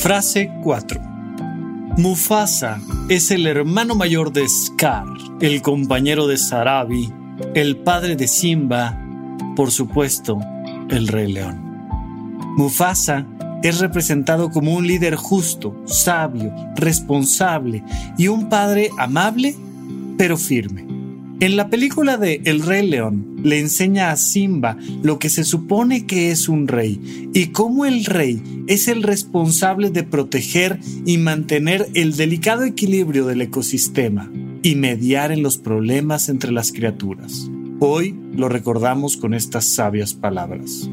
Frase 4. Mufasa es el hermano mayor de Scar, el compañero de Sarabi, el padre de Simba, por supuesto, el rey león. Mufasa es representado como un líder justo, sabio, responsable y un padre amable pero firme. En la película de El Rey León le enseña a Simba lo que se supone que es un rey y cómo el rey es el responsable de proteger y mantener el delicado equilibrio del ecosistema y mediar en los problemas entre las criaturas. Hoy lo recordamos con estas sabias palabras.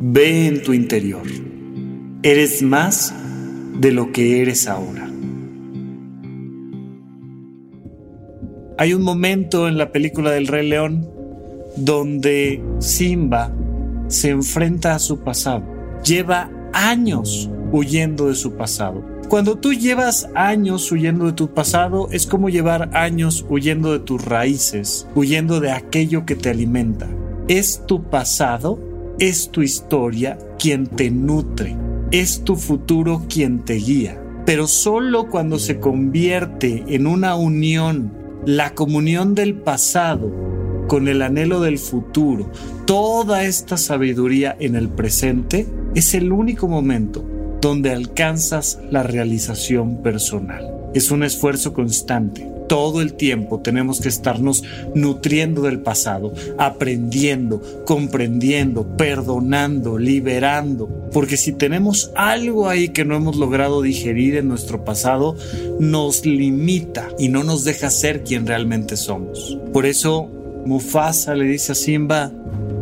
Ve en tu interior. Eres más de lo que eres ahora. Hay un momento en la película del Rey León donde Simba se enfrenta a su pasado. Lleva años huyendo de su pasado. Cuando tú llevas años huyendo de tu pasado, es como llevar años huyendo de tus raíces, huyendo de aquello que te alimenta. Es tu pasado, es tu historia quien te nutre, es tu futuro quien te guía. Pero solo cuando se convierte en una unión la comunión del pasado con el anhelo del futuro, toda esta sabiduría en el presente, es el único momento donde alcanzas la realización personal. Es un esfuerzo constante todo el tiempo tenemos que estarnos nutriendo del pasado, aprendiendo, comprendiendo, perdonando, liberando. Porque si tenemos algo ahí que no hemos logrado digerir en nuestro pasado, nos limita y no nos deja ser quien realmente somos. Por eso Mufasa le dice a Simba,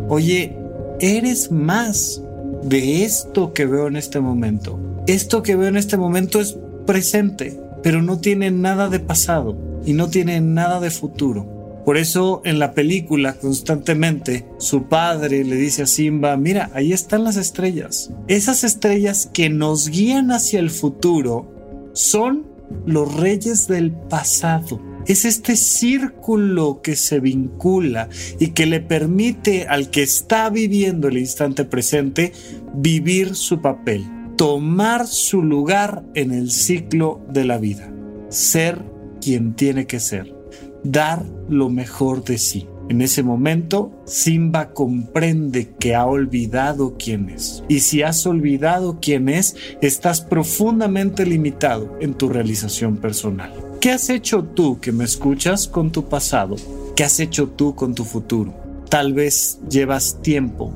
oye, eres más de esto que veo en este momento. Esto que veo en este momento es presente, pero no tiene nada de pasado y no tiene nada de futuro. Por eso en la película constantemente su padre le dice a Simba, mira, ahí están las estrellas. Esas estrellas que nos guían hacia el futuro son los reyes del pasado. Es este círculo que se vincula y que le permite al que está viviendo el instante presente vivir su papel, tomar su lugar en el ciclo de la vida, ser quien tiene que ser, dar lo mejor de sí. En ese momento, Simba comprende que ha olvidado quién es. Y si has olvidado quién es, estás profundamente limitado en tu realización personal. ¿Qué has hecho tú que me escuchas con tu pasado? ¿Qué has hecho tú con tu futuro? Tal vez llevas tiempo,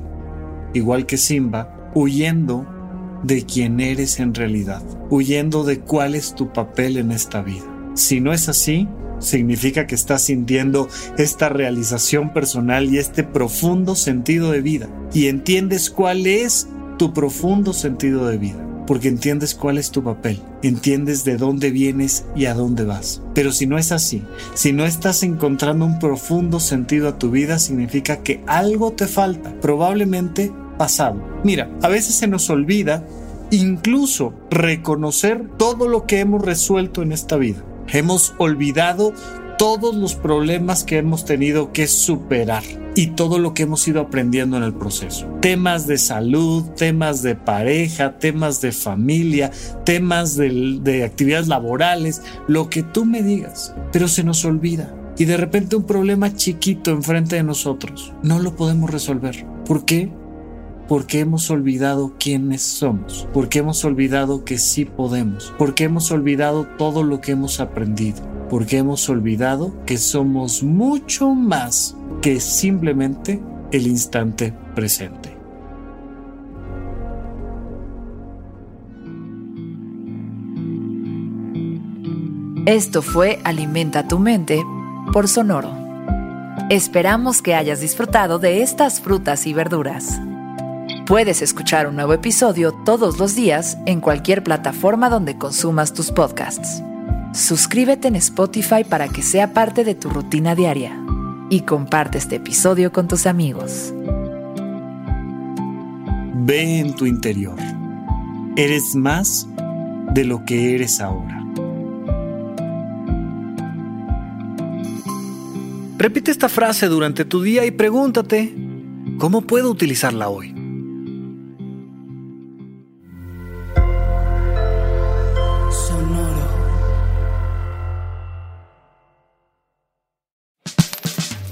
igual que Simba, huyendo de quién eres en realidad, huyendo de cuál es tu papel en esta vida. Si no es así, significa que estás sintiendo esta realización personal y este profundo sentido de vida. Y entiendes cuál es tu profundo sentido de vida. Porque entiendes cuál es tu papel, entiendes de dónde vienes y a dónde vas. Pero si no es así, si no estás encontrando un profundo sentido a tu vida, significa que algo te falta, probablemente pasado. Mira, a veces se nos olvida incluso reconocer todo lo que hemos resuelto en esta vida. Hemos olvidado todos los problemas que hemos tenido que superar y todo lo que hemos ido aprendiendo en el proceso. Temas de salud, temas de pareja, temas de familia, temas de, de actividades laborales, lo que tú me digas, pero se nos olvida. Y de repente un problema chiquito enfrente de nosotros, no lo podemos resolver. ¿Por qué? Porque hemos olvidado quiénes somos, porque hemos olvidado que sí podemos, porque hemos olvidado todo lo que hemos aprendido, porque hemos olvidado que somos mucho más que simplemente el instante presente. Esto fue Alimenta tu mente por Sonoro. Esperamos que hayas disfrutado de estas frutas y verduras. Puedes escuchar un nuevo episodio todos los días en cualquier plataforma donde consumas tus podcasts. Suscríbete en Spotify para que sea parte de tu rutina diaria y comparte este episodio con tus amigos. Ve en tu interior. Eres más de lo que eres ahora. Repite esta frase durante tu día y pregúntate, ¿cómo puedo utilizarla hoy?